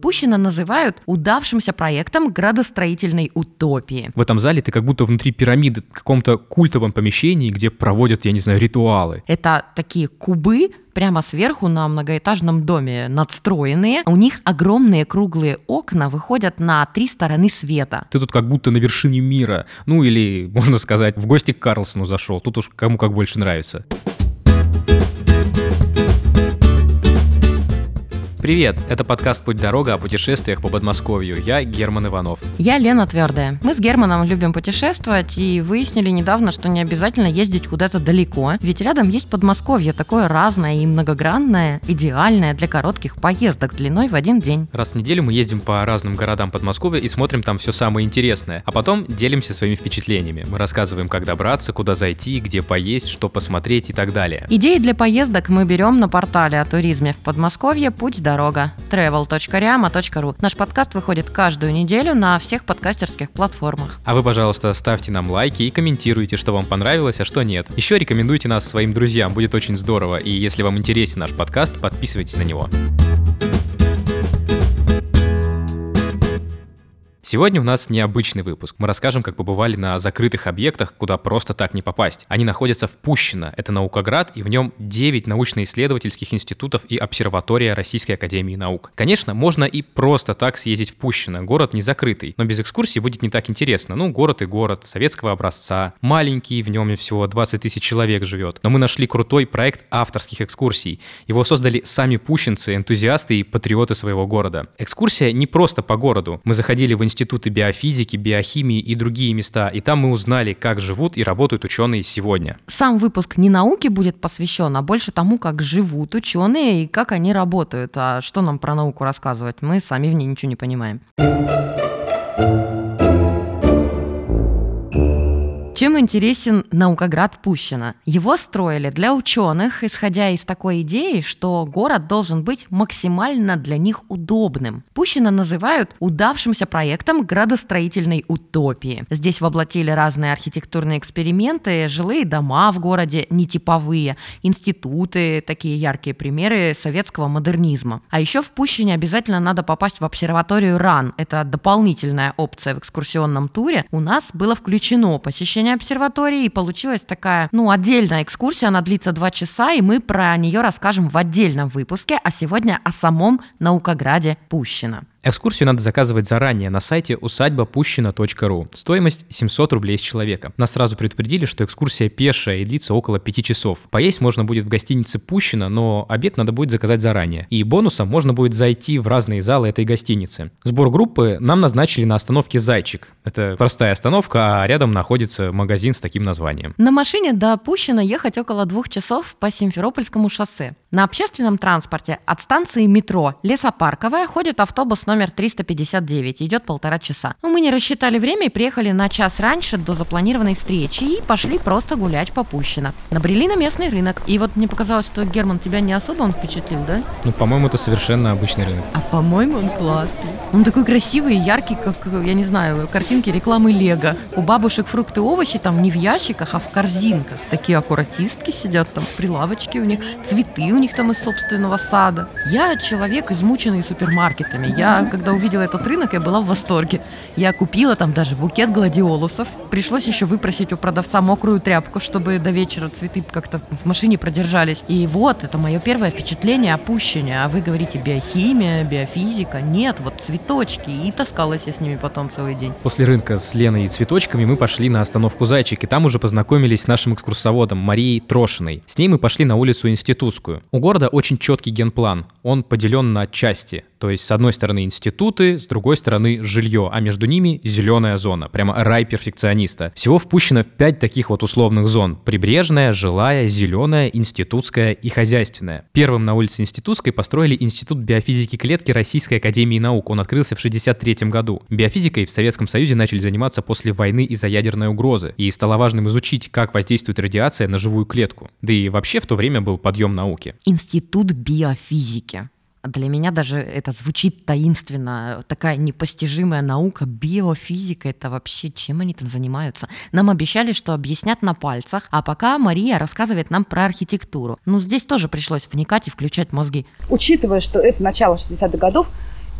Пущино называют удавшимся проектом градостроительной утопии. В этом зале ты как будто внутри пирамиды, в каком-то культовом помещении, где проводят, я не знаю, ритуалы. Это такие кубы, прямо сверху на многоэтажном доме надстроенные. У них огромные круглые окна выходят на три стороны света. Ты тут как будто на вершине мира. Ну или, можно сказать, в гости к Карлсону зашел. Тут уж кому как больше нравится. Привет, это подкаст «Путь дорога» о путешествиях по Подмосковью. Я Герман Иванов. Я Лена Твердая. Мы с Германом любим путешествовать и выяснили недавно, что не обязательно ездить куда-то далеко, ведь рядом есть Подмосковье, такое разное и многогранное, идеальное для коротких поездок длиной в один день. Раз в неделю мы ездим по разным городам Подмосковья и смотрим там все самое интересное, а потом делимся своими впечатлениями. Мы рассказываем, как добраться, куда зайти, где поесть, что посмотреть и так далее. Идеи для поездок мы берем на портале о туризме в Подмосковье «Путь дорога» дорога. travel.riama.ru. Наш подкаст выходит каждую неделю на всех подкастерских платформах. А вы, пожалуйста, ставьте нам лайки и комментируйте, что вам понравилось, а что нет. Еще рекомендуйте нас своим друзьям, будет очень здорово. И если вам интересен наш подкаст, подписывайтесь на него. Сегодня у нас необычный выпуск. Мы расскажем, как побывали на закрытых объектах, куда просто так не попасть. Они находятся в Пущино, это Наукоград, и в нем 9 научно-исследовательских институтов и обсерватория Российской Академии Наук. Конечно, можно и просто так съездить в Пущино, город не закрытый, но без экскурсии будет не так интересно. Ну, город и город, советского образца, маленький, в нем всего 20 тысяч человек живет. Но мы нашли крутой проект авторских экскурсий. Его создали сами пущинцы, энтузиасты и патриоты своего города. Экскурсия не просто по городу. Мы заходили в институт институты биофизики, биохимии и другие места, и там мы узнали, как живут и работают ученые сегодня. Сам выпуск не науке будет посвящен, а больше тому, как живут ученые и как они работают. А что нам про науку рассказывать? Мы сами в ней ничего не понимаем. Чем интересен наукоград Пущино? Его строили для ученых, исходя из такой идеи, что город должен быть максимально для них удобным. Пущино называют удавшимся проектом градостроительной утопии. Здесь воплотили разные архитектурные эксперименты, жилые дома в городе нетиповые, институты, такие яркие примеры советского модернизма. А еще в Пущине обязательно надо попасть в обсерваторию РАН. Это дополнительная опция в экскурсионном туре. У нас было включено посещение посещения обсерватории, и получилась такая, ну, отдельная экскурсия, она длится два часа, и мы про нее расскажем в отдельном выпуске, а сегодня о самом наукограде Пущино. Экскурсию надо заказывать заранее на сайте усадьба-пущина.ру. Стоимость 700 рублей с человека. Нас сразу предупредили, что экскурсия пешая и длится около 5 часов. Поесть можно будет в гостинице Пущина, но обед надо будет заказать заранее. И бонусом можно будет зайти в разные залы этой гостиницы. Сбор группы нам назначили на остановке «Зайчик». Это простая остановка, а рядом находится магазин с таким названием. На машине до Пущина ехать около двух часов по Симферопольскому шоссе. На общественном транспорте от станции метро Лесопарковая ходит автобус номер 359, идет полтора часа. Но мы не рассчитали время и приехали на час раньше до запланированной встречи и пошли просто гулять по Пущино. Набрели на местный рынок. И вот мне показалось, что Герман тебя не особо он впечатлил, да? Ну, по-моему, это совершенно обычный рынок. А по-моему, он классный. Он такой красивый и яркий, как, я не знаю, картинки рекламы Лего. У бабушек фрукты и овощи там не в ящиках, а в корзинках. Такие аккуратистки сидят там, прилавочки у них, цветы у них там из собственного сада. Я человек, измученный супермаркетами. Я, когда увидела этот рынок, я была в восторге. Я купила там даже букет гладиолусов. Пришлось еще выпросить у продавца мокрую тряпку, чтобы до вечера цветы как-то в машине продержались. И вот, это мое первое впечатление опущения. А вы говорите биохимия, биофизика. Нет, вот цветочки. И таскалась я с ними потом целый день. После рынка с Леной и цветочками мы пошли на остановку «Зайчик», и там уже познакомились с нашим экскурсоводом Марией Трошиной. С ней мы пошли на улицу Институтскую. У города очень четкий генплан. Он поделен на части. То есть, с одной стороны институты, с другой стороны жилье, а между ними зеленая зона. Прямо рай перфекциониста. Всего впущено пять таких вот условных зон. Прибрежная, жилая, зеленая, институтская и хозяйственная. Первым на улице Институтской построили Институт биофизики клетки Российской Академии Наук. Он открылся в 1963 году. Биофизикой в Советском Союзе начали заниматься после войны из-за ядерной угрозы. И стало важным изучить, как воздействует радиация на живую клетку. Да и вообще в то время был подъем науки. Институт биофизики. Для меня даже это звучит таинственно, такая непостижимая наука, биофизика, это вообще чем они там занимаются? Нам обещали, что объяснят на пальцах, а пока Мария рассказывает нам про архитектуру. Ну, здесь тоже пришлось вникать и включать мозги. Учитывая, что это начало 60-х годов,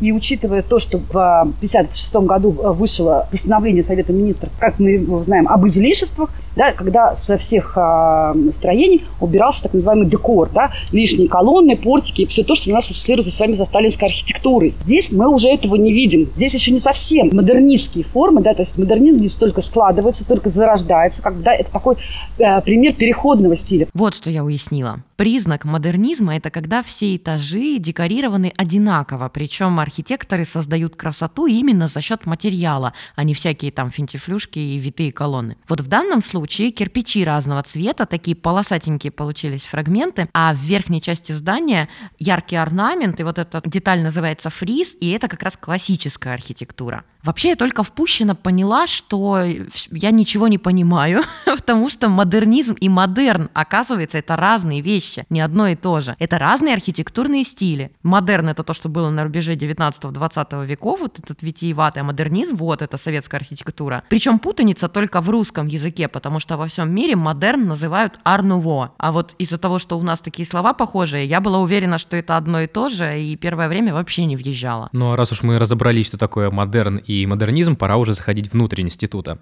И учитывая то, что в 1956 году вышло постановление Совета Министров, как мы знаем, об излишествах, да, когда со всех а, строений убирался так называемый декор, да, лишние колонны, портики, все то, что у нас ассоциируется с вами со сталинской архитектурой. Здесь мы уже этого не видим. Здесь еще не совсем модернистские формы, да, то есть модернизм здесь только складывается, только зарождается, когда это такой э, пример переходного стиля. Вот что я уяснила. Признак модернизма – это когда все этажи декорированы одинаково, причем архитекторы создают красоту именно за счет материала, а не всякие там финтифлюшки и витые колонны. Вот в данном случае кирпичи разного цвета, такие полосатенькие получились фрагменты, а в верхней части здания яркий орнамент, и вот эта деталь называется фриз, и это как раз классическая архитектура. Вообще я только впущенно поняла, что я ничего не понимаю, потому что модернизм и модерн, оказывается, это разные вещи вещи, не одно и то же. Это разные архитектурные стили. Модерн — это то, что было на рубеже 19-20 веков, вот этот витиеватый, а модернизм — вот это советская архитектура. Причем путаница только в русском языке, потому что во всем мире модерн называют ар-нуво. А вот из-за того, что у нас такие слова похожие, я была уверена, что это одно и то же, и первое время вообще не въезжала. Ну а раз уж мы разобрались, что такое модерн и модернизм, пора уже заходить внутрь института.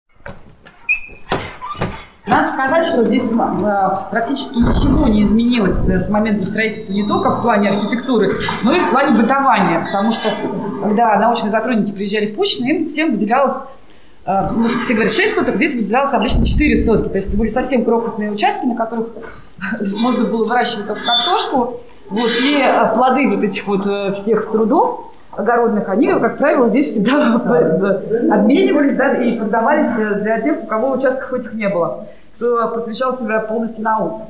Надо сказать, что здесь э, практически ничего не изменилось с момента строительства не только в плане архитектуры, но и в плане бытования. Потому что, когда научные сотрудники приезжали в Пущино, им всем выделялось э, ну, все говорят 6 соток, здесь выделялось обычно 4 сотки. То есть это были совсем крохотные участки, на которых можно было выращивать только картошку. Вот, и э, плоды вот этих вот всех трудов огородных, они, как правило, здесь всегда обменивались да, и продавались для тех, у кого участков этих не было кто посвящал себя полностью науке.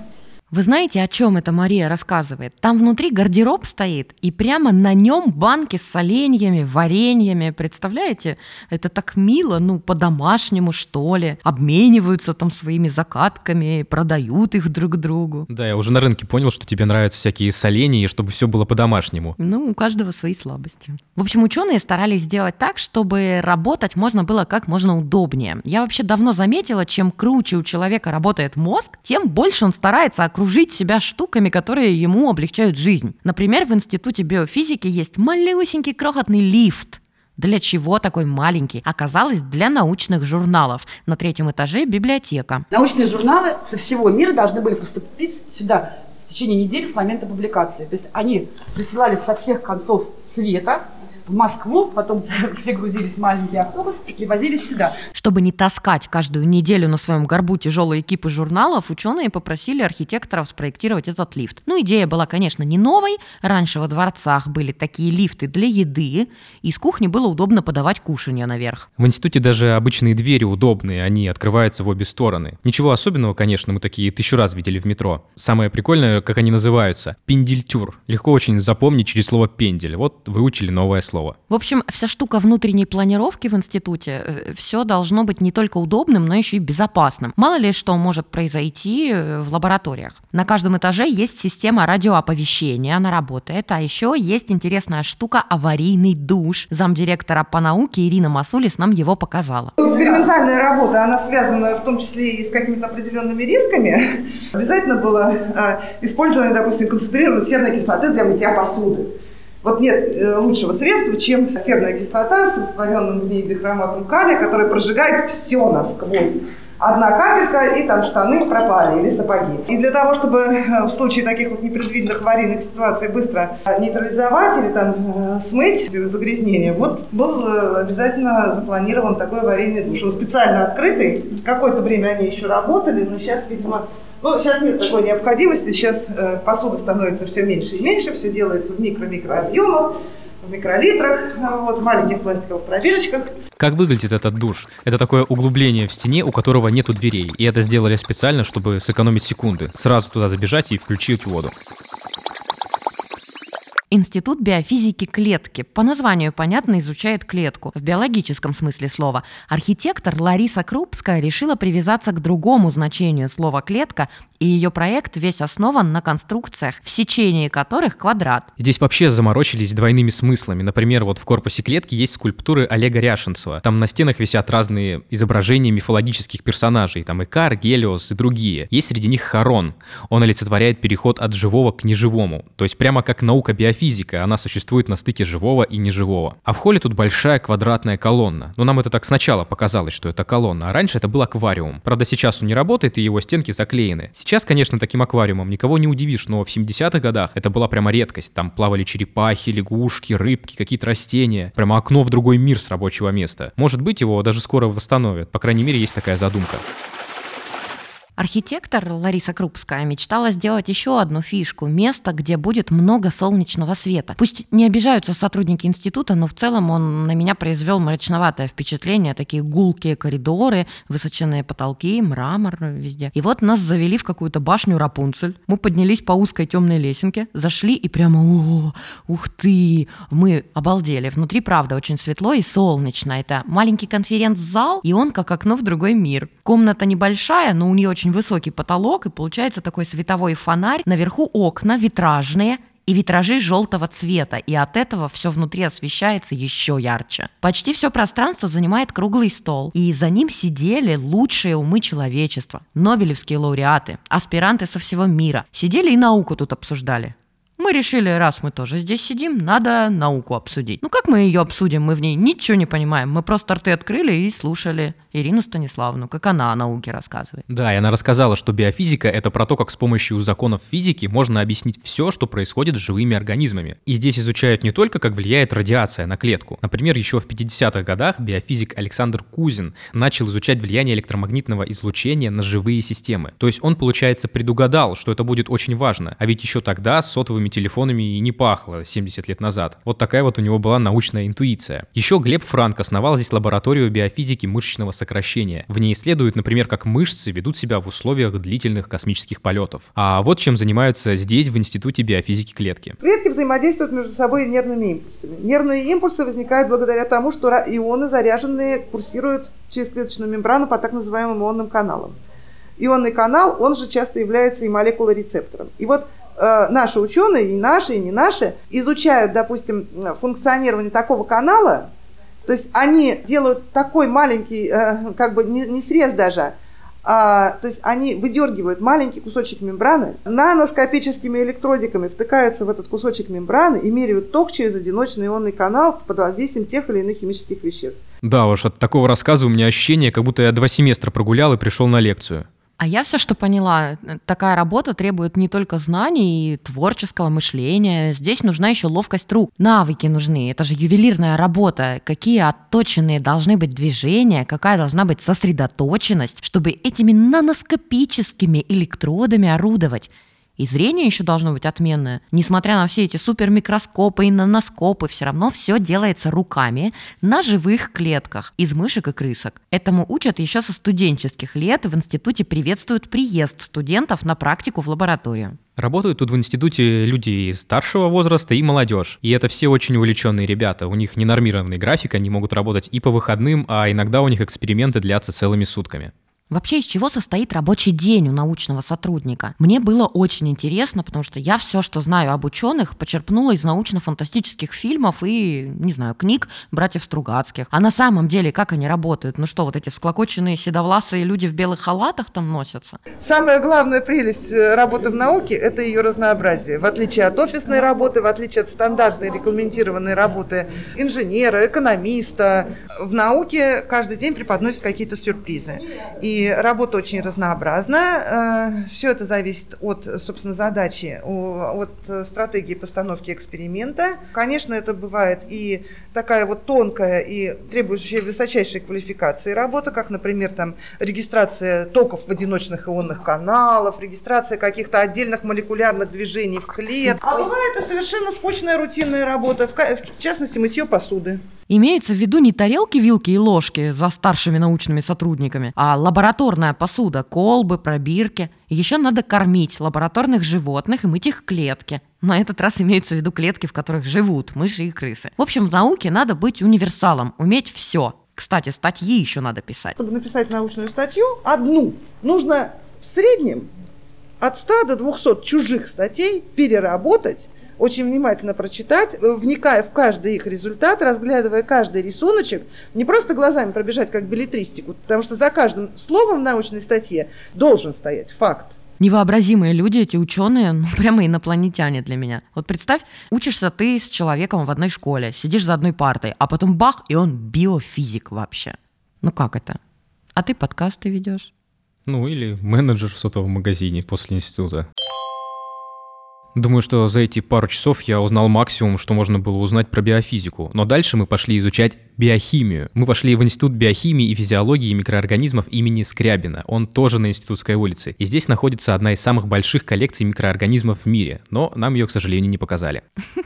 Вы знаете, о чем это Мария рассказывает? Там внутри гардероб стоит, и прямо на нем банки с соленьями, вареньями. Представляете? Это так мило, ну, по-домашнему, что ли. Обмениваются там своими закатками, продают их друг другу. Да, я уже на рынке понял, что тебе нравятся всякие соленья, и чтобы все было по-домашнему. Ну, у каждого свои слабости. В общем, ученые старались сделать так, чтобы работать можно было как можно удобнее. Я вообще давно заметила, чем круче у человека работает мозг, тем больше он старается окружить себя штуками, которые ему облегчают жизнь. Например, в Институте биофизики есть малюсенький крохотный лифт, для чего такой маленький? Оказалось, для научных журналов. На третьем этаже библиотека. Научные журналы со всего мира должны были поступить сюда в течение недели с момента публикации. То есть они присылались со всех концов света, в Москву, потом все грузились в маленький автобус и привозились сюда. Чтобы не таскать каждую неделю на своем горбу тяжелые экипы журналов, ученые попросили архитекторов спроектировать этот лифт. Ну, идея была, конечно, не новой. Раньше во дворцах были такие лифты для еды, и с кухни было удобно подавать кушанье наверх. В институте даже обычные двери удобные, они открываются в обе стороны. Ничего особенного, конечно, мы такие тысячу раз видели в метро. Самое прикольное, как они называются. Пендельтюр. Легко очень запомнить через слово пендель. Вот выучили новое слово слова. В общем, вся штука внутренней планировки в институте, э, все должно быть не только удобным, но еще и безопасным. Мало ли что может произойти э, в лабораториях. На каждом этаже есть система радиооповещения, она работает, а еще есть интересная штука аварийный душ. Замдиректора по науке Ирина Масулис нам его показала. Экспериментальная работа, она связана в том числе и с какими-то определенными рисками. Обязательно было а, использование, допустим, концентрированной серной кислоты для мытья посуды. Вот нет э, лучшего средства, чем серная кислота с растворенным в ней дихроматом калия, который прожигает все насквозь. Одна капелька, и там штаны пропали или сапоги. И для того, чтобы э, в случае таких вот непредвиденных аварийных ситуаций быстро нейтрализовать или там э, смыть загрязнение, вот был обязательно запланирован такой аварийный душ. Он специально открытый. Какое-то время они еще работали, но сейчас, видимо, ну, сейчас нет такой необходимости, сейчас э, посуда становится все меньше и меньше, все делается в микро-микро объемах, в микролитрах, э, вот, в маленьких пластиковых пробирочках. Как выглядит этот душ? Это такое углубление в стене, у которого нету дверей. И это сделали специально, чтобы сэкономить секунды. Сразу туда забежать и включить воду. Институт биофизики клетки. По названию понятно изучает клетку, в биологическом смысле слова. Архитектор Лариса Крупская решила привязаться к другому значению слова «клетка» И ее проект весь основан на конструкциях, в сечении которых квадрат. Здесь вообще заморочились двойными смыслами. Например, вот в корпусе клетки есть скульптуры Олега Ряшенцева. Там на стенах висят разные изображения мифологических персонажей. Там Икар, Гелиос и другие. Есть среди них Харон. Он олицетворяет переход от живого к неживому. То есть прямо как наука биофизика, она существует на стыке живого и неживого. А в холле тут большая квадратная колонна. Но нам это так сначала показалось, что это колонна, а раньше это был аквариум. Правда, сейчас он не работает и его стенки заклеены. Сейчас, конечно, таким аквариумом никого не удивишь, но в 70-х годах это была прямо редкость. Там плавали черепахи, лягушки, рыбки, какие-то растения. Прямо окно в другой мир с рабочего места. Может быть, его даже скоро восстановят. По крайней мере, есть такая задумка. Архитектор Лариса Крупская мечтала сделать еще одну фишку – место, где будет много солнечного света. Пусть не обижаются сотрудники института, но в целом он на меня произвел мрачноватое впечатление. Такие гулкие коридоры, высоченные потолки, мрамор везде. И вот нас завели в какую-то башню Рапунцель. Мы поднялись по узкой темной лесенке, зашли и прямо о, ух ты, мы обалдели. Внутри, правда, очень светло и солнечно. Это маленький конференц-зал, и он как окно в другой мир. Комната небольшая, но у нее очень очень высокий потолок, и получается такой световой фонарь. Наверху окна витражные, и витражи желтого цвета, и от этого все внутри освещается еще ярче. Почти все пространство занимает круглый стол, и за ним сидели лучшие умы человечества, нобелевские лауреаты, аспиранты со всего мира. Сидели и науку тут обсуждали. Мы решили, раз мы тоже здесь сидим, надо науку обсудить. Ну как мы ее обсудим? Мы в ней ничего не понимаем. Мы просто рты открыли и слушали Ирину Станиславовну, как она о науке рассказывает. Да, и она рассказала, что биофизика — это про то, как с помощью законов физики можно объяснить все, что происходит с живыми организмами. И здесь изучают не только, как влияет радиация на клетку. Например, еще в 50-х годах биофизик Александр Кузин начал изучать влияние электромагнитного излучения на живые системы. То есть он, получается, предугадал, что это будет очень важно. А ведь еще тогда с сотовыми телефонами и не пахло 70 лет назад. Вот такая вот у него была научная интуиция. Еще Глеб Франк основал здесь лабораторию биофизики мышечного сокращения. В ней исследуют, например, как мышцы ведут себя в условиях длительных космических полетов. А вот чем занимаются здесь, в Институте биофизики клетки. Клетки взаимодействуют между собой нервными импульсами. Нервные импульсы возникают благодаря тому, что ионы заряженные курсируют через клеточную мембрану по так называемым ионным каналам. Ионный канал, он же часто является и молекулорецептором. И вот э, наши ученые, и наши, и не наши, изучают, допустим, функционирование такого канала, то есть они делают такой маленький, э, как бы не, не срез даже, а, то есть они выдергивают маленький кусочек мембраны, наноскопическими электродиками втыкаются в этот кусочек мембраны и меряют ток через одиночный ионный канал под воздействием тех или иных химических веществ. Да уж, от такого рассказа у меня ощущение, как будто я два семестра прогулял и пришел на лекцию. А я все, что поняла, такая работа требует не только знаний и творческого мышления. Здесь нужна еще ловкость рук. Навыки нужны. Это же ювелирная работа. Какие отточенные должны быть движения, какая должна быть сосредоточенность, чтобы этими наноскопическими электродами орудовать. И зрение еще должно быть отменное. Несмотря на все эти супермикроскопы и наноскопы, все равно все делается руками на живых клетках из мышек и крысок. Этому учат еще со студенческих лет, и в институте приветствуют приезд студентов на практику в лабораторию. Работают тут в институте люди старшего возраста и молодежь. И это все очень увлеченные ребята. У них ненормированный график, они могут работать и по выходным, а иногда у них эксперименты длятся целыми сутками. Вообще, из чего состоит рабочий день у научного сотрудника? Мне было очень интересно, потому что я все, что знаю об ученых, почерпнула из научно-фантастических фильмов и, не знаю, книг братьев Стругацких. А на самом деле, как они работают? Ну что, вот эти всклокоченные седовласые люди в белых халатах там носятся? Самая главная прелесть э, работы в науке – это ее разнообразие. В отличие от офисной работы, в отличие от стандартной регламентированной работы инженера, экономиста, в науке каждый день преподносят какие-то сюрпризы. И работа очень разнообразна. Э, Все это зависит от, собственно, задачи, от стратегии постановки эксперимента. Конечно, это бывает и такая вот тонкая и требующая высочайшей квалификации работа, как, например, там регистрация токов в одиночных ионных каналов, регистрация каких-то отдельных молекулярных движений в клетке. А бывает и совершенно скучная рутинная работа, в частности, мытье посуды. Имеется в виду не тарелки, вилки и ложки за старшими научными сотрудниками, а лабораторная посуда, колбы, пробирки. Еще надо кормить лабораторных животных и мыть их клетки. На этот раз имеются в виду клетки, в которых живут мыши и крысы. В общем, в науке надо быть универсалом, уметь все. Кстати, статьи еще надо писать. Чтобы написать научную статью, одну, нужно в среднем от 100 до 200 чужих статей переработать, очень внимательно прочитать, э, вникая в каждый их результат, разглядывая каждый рисуночек, не просто глазами пробежать как билетристику, потому что за каждым словом в научной статье должен стоять факт. Невообразимые люди, эти ученые, ну, прямо инопланетяне для меня. Вот представь, учишься ты с человеком в одной школе, сидишь за одной партой, а потом бах, и он биофизик вообще. Ну как это? А ты подкасты ведешь? Ну или менеджер в сотовом магазине после института. Думаю, что за эти пару часов я узнал максимум, что можно было узнать про биофизику. Но дальше мы пошли изучать биохимию. Мы пошли в Институт биохимии и физиологии микроорганизмов имени Скрябина. Он тоже на Институтской улице. И здесь находится одна из самых больших коллекций микроорганизмов в мире. Но нам ее, к сожалению, не показали.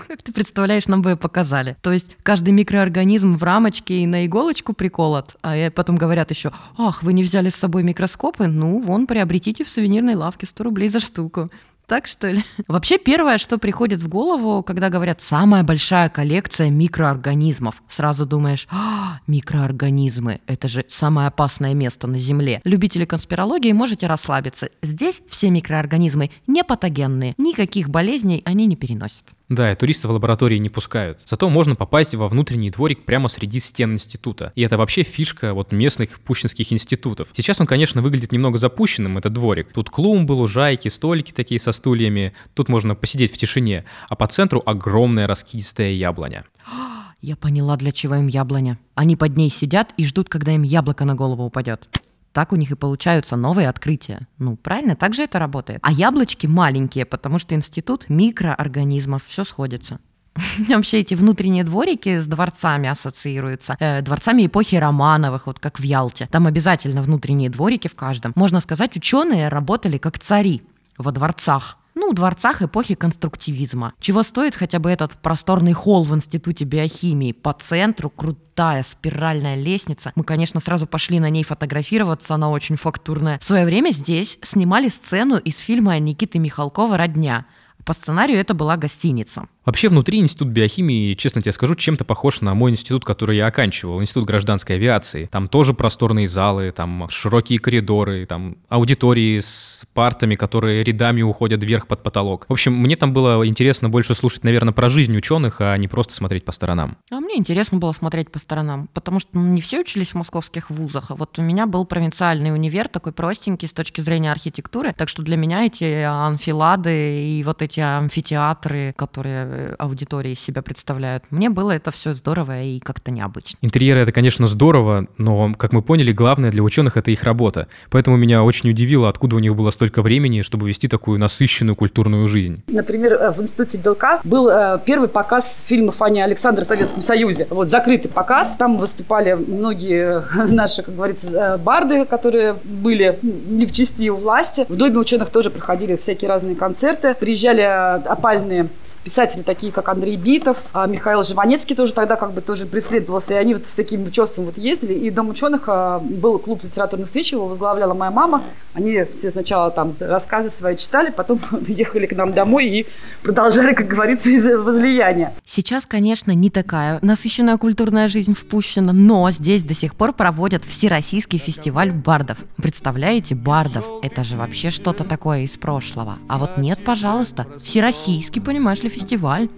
Как ты представляешь, нам бы ее показали. То есть каждый микроорганизм в рамочке и на иголочку приколот. А потом говорят еще, ах, вы не взяли с собой микроскопы? Ну, вон, приобретите в сувенирной лавке 100 рублей за штуку. Так что ли? Вообще первое, что приходит в голову, когда говорят «самая большая коллекция микроорганизмов», сразу думаешь а, «микроорганизмы, это же самое опасное место на Земле». Любители конспирологии можете расслабиться. Здесь все микроорганизмы не патогенные, никаких болезней они не переносят. Да, и туристов в лаборатории не пускают. Зато можно попасть во внутренний дворик прямо среди стен института. И это вообще фишка вот местных пущинских институтов. Сейчас он, конечно, выглядит немного запущенным, этот дворик. Тут клумбы, лужайки, столики такие со стульями. Тут можно посидеть в тишине. А по центру огромная раскидистая яблоня. Я поняла, для чего им яблоня. Они под ней сидят и ждут, когда им яблоко на голову упадет. Так у них и получаются новые открытия. Ну, правильно, так же это работает. А яблочки маленькие, потому что институт микроорганизмов, все сходится. Вообще эти внутренние дворики с дворцами ассоциируются. Э, дворцами эпохи Романовых, вот как в Ялте. Там обязательно внутренние дворики в каждом. Можно сказать, ученые работали как цари во дворцах ну, дворцах эпохи конструктивизма. Чего стоит хотя бы этот просторный холл в Институте биохимии? По центру крутая спиральная лестница. Мы, конечно, сразу пошли на ней фотографироваться, она очень фактурная. В свое время здесь снимали сцену из фильма Никиты Михалкова «Родня». По сценарию это была гостиница. Вообще внутри институт биохимии, честно тебе скажу, чем-то похож на мой институт, который я оканчивал, институт гражданской авиации. Там тоже просторные залы, там широкие коридоры, там аудитории с партами, которые рядами уходят вверх под потолок. В общем, мне там было интересно больше слушать, наверное, про жизнь ученых, а не просто смотреть по сторонам. А мне интересно было смотреть по сторонам, потому что ну, не все учились в московских вузах, а вот у меня был провинциальный универ, такой простенький с точки зрения архитектуры, так что для меня эти анфилады и вот эти амфитеатры, которые Э, аудитории себя представляют. Мне было это все здорово и как-то необычно. Интерьеры это, конечно, здорово, но, как мы поняли, главное для ученых это их работа. Поэтому меня очень удивило, откуда у них было столько времени, чтобы вести такую насыщенную культурную жизнь. Например, э, в Институте Белка был э, первый показ фильма Фани Александра в Советском Союзе. Вот закрытый показ. Там выступали многие наши, как говорится, барды, которые были не в части у власти. В Доме ученых тоже проходили всякие разные концерты. Приезжали опальные писатели такие, как Андрей Битов, а Михаил Живанецкий тоже тогда как бы тоже преследовался, и они вот с таким чувством вот ездили, и Дом ученых а, был клуб литературных встреч, его возглавляла моя мама, они все сначала там рассказы свои читали, потом ехали к нам домой и продолжали, как говорится, из возлияния. Сейчас, конечно, не такая насыщенная культурная жизнь впущена, но здесь до сих пор проводят Всероссийский фестиваль бардов. Представляете, бардов? Это же вообще что-то такое из прошлого. А вот нет, пожалуйста, Всероссийский, понимаешь ли, фестиваль.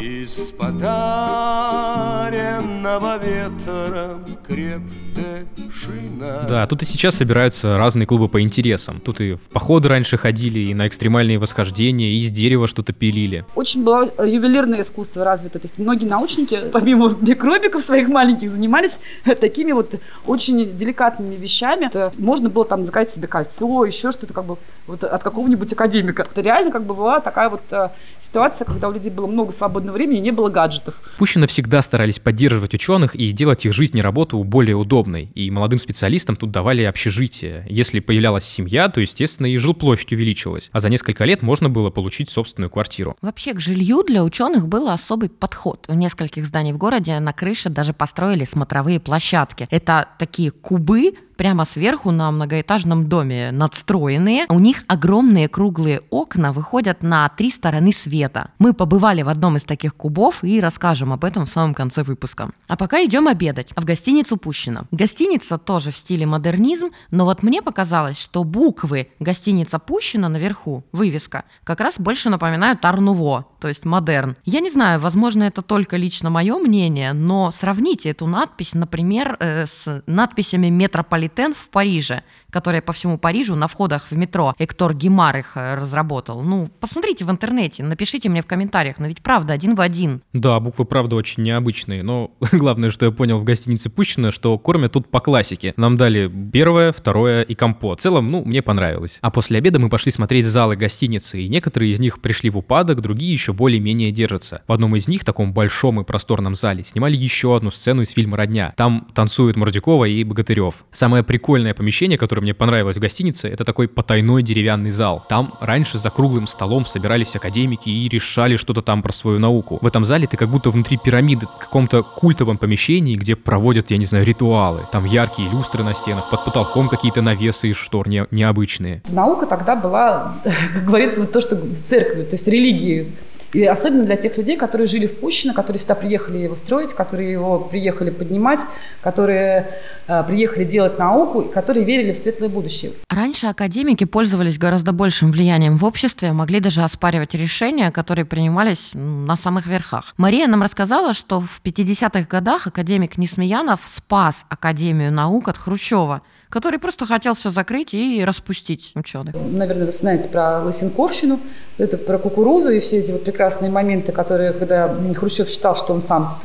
Из подаренного ветром крепкая шина. Да, тут и сейчас собираются разные клубы по интересам. Тут и в походы раньше ходили, и на экстремальные восхождения, и из дерева что-то пилили. Очень было ювелирное искусство развито. То есть многие научники, помимо микробиков своих маленьких, занимались такими вот очень деликатными вещами. Это можно было там заказать себе кольцо, еще что-то как бы вот от какого-нибудь академика. Это реально как бы была такая вот э, ситуация, когда у людей было много свободного времени и не было гаджетов. Пущино всегда старались поддерживать ученых и делать их жизнь и работу более удобной. И молодым специалистам тут давали общежитие. Если появлялась семья, то, естественно, и жилплощадь увеличилась. А за несколько лет можно было получить собственную квартиру. Вообще к жилью для ученых был особый подход. В нескольких зданий в городе на крыше даже построили смотровые площадки. Это такие кубы, прямо сверху на многоэтажном доме, надстроенные. У них огромные круглые окна выходят на три стороны света. Мы побывали в одном из таких кубов и расскажем об этом в самом конце выпуска. А пока идем обедать. В гостиницу Пущино. Гостиница тоже в стиле модернизм, но вот мне показалось, что буквы гостиница Пущино наверху, вывеска, как раз больше напоминают ар-нуво, то есть модерн. Я не знаю, возможно, это только лично мое мнение, но сравните эту надпись, например, э, с надписями «Метрополитен» в Париже, которые по всему Парижу на входах в метро Эктор Гимар их э, разработал. Ну, посмотрите в интернете, напишите мне в комментариях, но ведь правда один в один. Да, буквы правда очень необычные, но главное, что я понял в гостинице Пущино, что кормят тут по классике. Нам дали первое, второе и компот. В целом, ну, мне понравилось. А после обеда мы пошли смотреть залы гостиницы, и некоторые из них пришли в упадок, другие еще более-менее держатся. В одном из них, таком большом и просторном зале, снимали еще одну сцену из фильма «Родня». Там танцуют Мордюкова и Богатырев. Самое прикольное помещение, которое мне понравилось в гостинице, это такой потайной деревянный зал. Там раньше за круглым столом собирались академики и решали что-то там про свою науку. В этом зале ты как будто внутри пирамиды, в каком-то культовом помещении, где проводят, я не знаю, ритуалы. Там яркие люстры на стенах, под потолком какие-то навесы из штор не, необычные. Наука тогда была, как говорится, вот то, что в церкви, то есть религии и особенно для тех людей, которые жили в Пущино, которые сюда приехали его строить, которые его приехали поднимать, которые э, приехали делать науку, и которые верили в светлое будущее. Раньше академики пользовались гораздо большим влиянием в обществе, могли даже оспаривать решения, которые принимались на самых верхах. Мария нам рассказала, что в 50-х годах академик Несмеянов спас Академию наук от Хрущева – который просто хотел все закрыть и распустить ученых. Наверное, вы знаете про Лысенковщину, это про кукурузу и все эти вот прекрасные моменты, которые, когда Хрущев считал, что он сам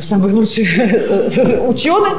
самый лучший ученый.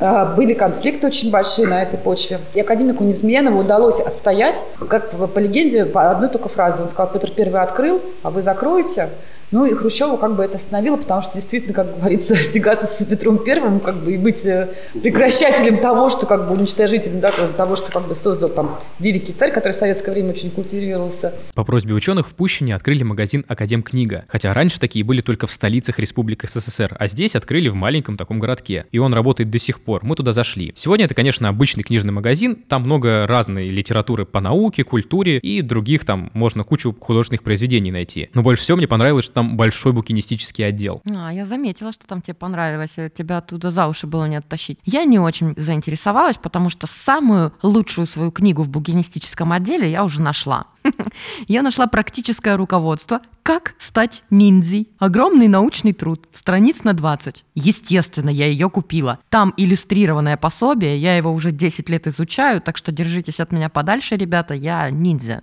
А, были конфликты очень большие на этой почве. И академику Незмеянову удалось отстоять, как по легенде, по одной только фразе. Он сказал, Петр Первый открыл, а вы закроете. Ну и Хрущева как бы это остановило, потому что действительно, как говорится, тягаться с Петром Первым, как бы и быть э, прекращателем того, что как бы уничтожителем да, того, что как бы создал там великий царь, который в советское время очень культивировался. По просьбе ученых в Пущине открыли магазин Академ Книга, хотя раньше такие были только в столицах республик СССР, а здесь открыли в маленьком таком городке, и он работает до сих пор. Мы туда зашли. Сегодня это, конечно, обычный книжный магазин, там много разной литературы по науке, культуре и других там можно кучу художественных произведений найти. Но больше всего мне понравилось, что там большой букинистический отдел. А, я заметила, что там тебе понравилось, тебя оттуда за уши было не оттащить. Я не очень заинтересовалась, потому что самую лучшую свою книгу в букинистическом отделе я уже нашла. Я нашла практическое руководство «Как стать ниндзей». Огромный научный труд, страниц на 20. Естественно, я ее купила. Там иллюстрированное пособие, я его уже 10 лет изучаю, так что держитесь от меня подальше, ребята, я ниндзя.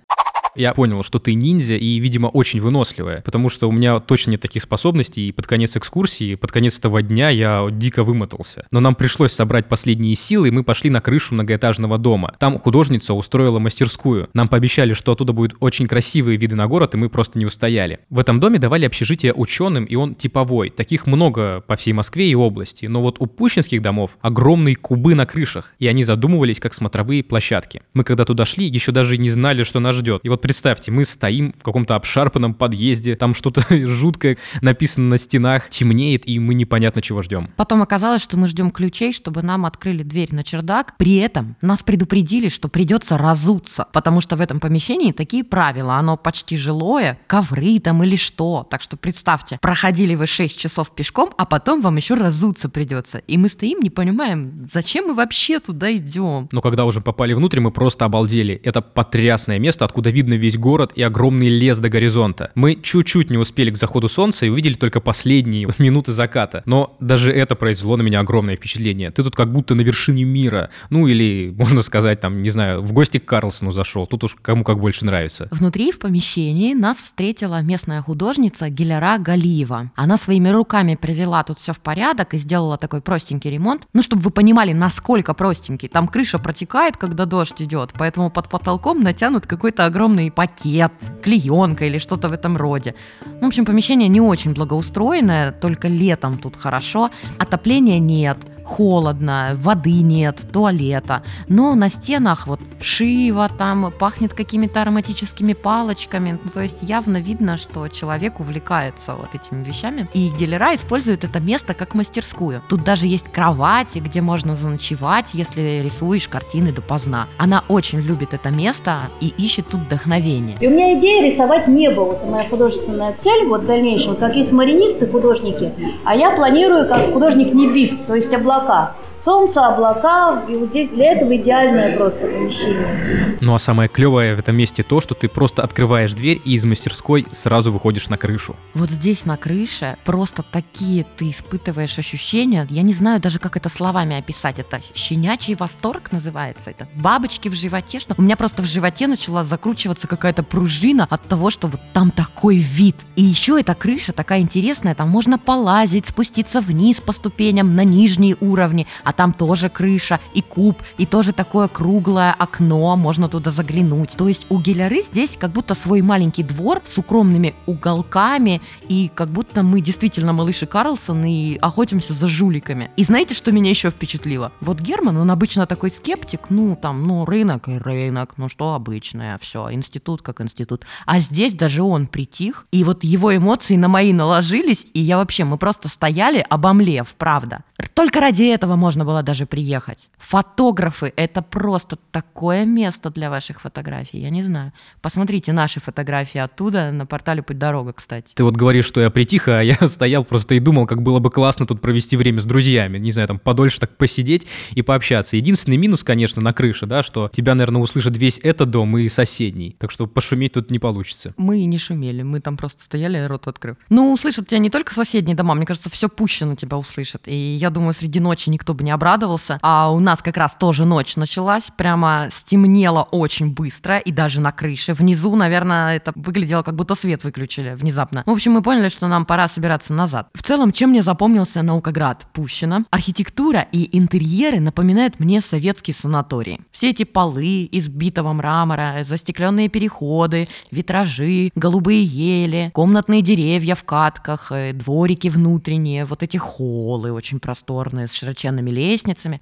Я понял, что ты ниндзя и, видимо, очень выносливая, потому что у меня точно нет таких способностей, и под конец экскурсии, под конец этого дня я дико вымотался. Но нам пришлось собрать последние силы, и мы пошли на крышу многоэтажного дома. Там художница устроила мастерскую. Нам пообещали, что оттуда будут очень красивые виды на город, и мы просто не устояли. В этом доме давали общежитие ученым, и он типовой. Таких много по всей Москве и области. Но вот у пущинских домов огромные кубы на крышах, и они задумывались как смотровые площадки. Мы когда туда шли, еще даже не знали, что нас ждет. И вот представьте, мы стоим в каком-то обшарпанном подъезде, там что-то жуткое написано на стенах, темнеет, и мы непонятно чего ждем. Потом оказалось, что мы ждем ключей, чтобы нам открыли дверь на чердак. При этом нас предупредили, что придется разуться, потому что в этом помещении такие правила. Оно почти жилое, ковры там или что. Так что представьте, проходили вы 6 часов пешком, а потом вам еще разуться придется. И мы стоим, не понимаем, зачем мы вообще туда идем. Но когда уже попали внутрь, мы просто обалдели. Это потрясное место, откуда видно видно весь город и огромный лес до горизонта. Мы чуть-чуть не успели к заходу солнца и увидели только последние минуты заката. Но даже это произвело на меня огромное впечатление. Ты тут как будто на вершине мира. Ну или, можно сказать, там, не знаю, в гости к Карлсону зашел. Тут уж кому как больше нравится. Внутри, в помещении, нас встретила местная художница Гиляра Галиева. Она своими руками привела тут все в порядок и сделала такой простенький ремонт. Ну, чтобы вы понимали, насколько простенький. Там крыша протекает, когда дождь идет, поэтому под потолком натянут какой-то огромный картонный пакет, клеенка или что-то в этом роде. В общем, помещение не очень благоустроенное, только летом тут хорошо. Отопления нет, холодно, воды нет, туалета, но на стенах вот шива там, пахнет какими-то ароматическими палочками, ну, то есть явно видно, что человек увлекается вот этими вещами. И Гелера использует это место как мастерскую. Тут даже есть кровати, где можно заночевать, если рисуешь картины допоздна. Она очень любит это место и ищет тут вдохновение. И у меня идея рисовать небо, вот моя художественная цель, вот в дальнейшем, как есть маринисты, художники, а я планирую как художник-небист, то есть облака солнце, облака, и вот здесь для этого идеальное просто помещение. Ну а самое клевое в этом месте то, что ты просто открываешь дверь и из мастерской сразу выходишь на крышу. Вот здесь на крыше просто такие ты испытываешь ощущения, я не знаю даже как это словами описать, это щенячий восторг называется, это бабочки в животе, что у меня просто в животе начала закручиваться какая-то пружина от того, что вот там такой вид. И еще эта крыша такая интересная, там можно полазить, спуститься вниз по ступеням на нижние уровни, а а там тоже крыша и куб, и тоже такое круглое окно, можно туда заглянуть. То есть у Геляры здесь как будто свой маленький двор с укромными уголками, и как будто мы действительно малыши Карлсон и охотимся за жуликами. И знаете, что меня еще впечатлило? Вот Герман, он обычно такой скептик, ну там, ну рынок и рынок, ну что обычное, все, институт как институт. А здесь даже он притих, и вот его эмоции на мои наложились, и я вообще, мы просто стояли, обомлев, правда. Только ради этого можно было даже приехать. Фотографы — это просто такое место для ваших фотографий. Я не знаю. Посмотрите наши фотографии оттуда на портале «Путь дорога», кстати. Ты вот говоришь, что я притих, а я стоял просто и думал, как было бы классно тут провести время с друзьями. Не знаю, там подольше так посидеть и пообщаться. Единственный минус, конечно, на крыше, да, что тебя, наверное, услышит весь этот дом и соседний. Так что пошуметь тут не получится. Мы не шумели, мы там просто стояли, рот открыв. Ну, услышат тебя не только соседние дома, мне кажется, все Пущино тебя услышат. И я думаю, среди ночи никто бы не обрадовался. А у нас как раз тоже ночь началась, прямо стемнело очень быстро, и даже на крыше. Внизу, наверное, это выглядело, как будто свет выключили внезапно. В общем, мы поняли, что нам пора собираться назад. В целом, чем мне запомнился Наукоград Пущино? Архитектура и интерьеры напоминают мне советские санатории. Все эти полы из битого мрамора, застекленные переходы, витражи, голубые ели, комнатные деревья в катках, э, дворики внутренние, вот эти холлы очень просторные с широченными лестницами,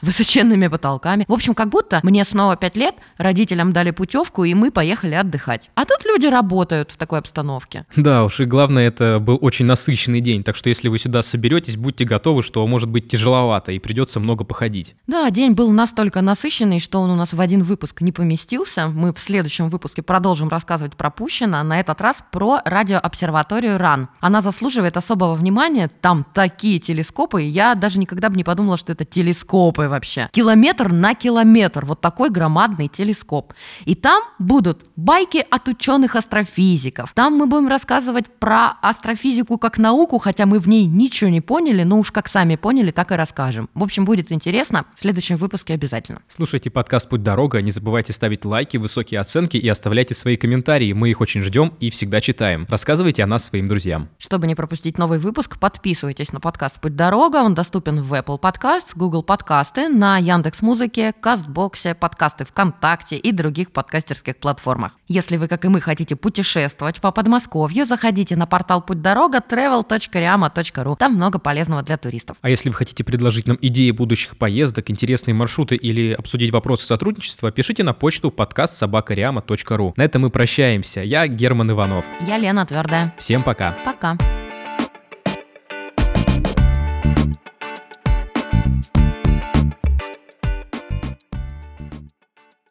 высоченными потолками. В общем, как будто мне снова пять лет, родителям дали путевку, и мы поехали отдыхать. А тут люди работают в такой обстановке. Да уж, и главное, это был очень насыщенный день, так что если вы сюда соберетесь, будьте готовы, что может быть тяжеловато и придется много походить. Да, день был настолько насыщенный, что он у нас в один выпуск не поместился. Мы в следующем выпуске продолжим рассказывать про Пущино, на этот раз про радиообсерваторию РАН. Она заслуживает особого внимания, там такие телескопы, я даже никогда бы не подумала, что это телескопы вообще. Километр на километр, вот такой громадный телескоп. И там будут байки от ученых-астрофизиков. Там мы будем рассказывать про астрофизику как науку, хотя мы в ней ничего не поняли, но уж как сами поняли, так и расскажем. В общем, будет интересно. В следующем выпуске обязательно. Слушайте подкаст «Путь дорога», не забывайте ставить лайки, высокие оценки и оставляйте свои комментарии. Мы их очень ждем и всегда читаем. Рассказывайте о нас своим друзьям. Чтобы не пропустить новый выпуск, подписывайтесь на подкаст «Путь дорога». Он доступен в Apple Podcasts, Google Подкасты, на Яндекс Музыке, Кастбоксе, подкасты ВКонтакте и других подкастерских платформах. Если вы, как и мы, хотите путешествовать по Подмосковью, заходите на портал «Путь дорога» travel.riama.ru. Там много полезного для туристов. А если вы хотите предложить нам идеи будущих поездок, интересные маршруты или обсудить вопросы сотрудничества, пишите на почту подкаст собакариама.ру. На этом мы прощаемся. Я Герман Иванов. Я Лена Твердая. Всем пока. Пока.